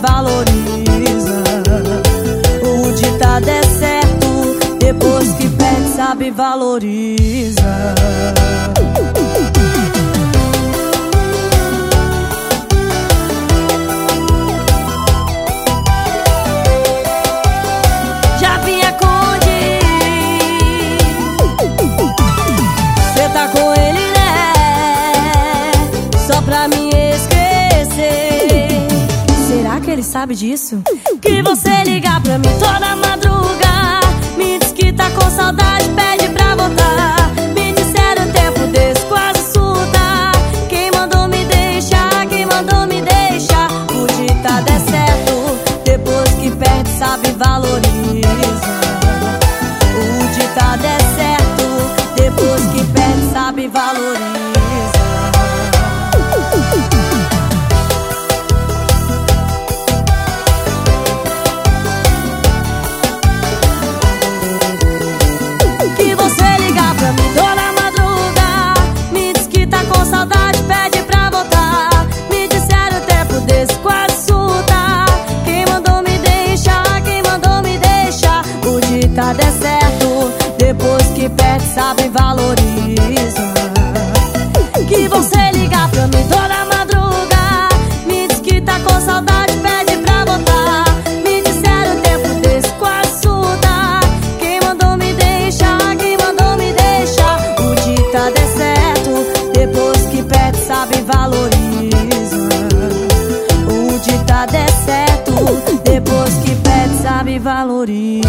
valoriza. O ditado é certo, depois que pede, sabe, valoriza. ele sabe disso? Que você liga pra mim toda madrugada. nada é certo. Depois que perde sabe valorizar. Que você ligar pra mim toda sabe valorizar.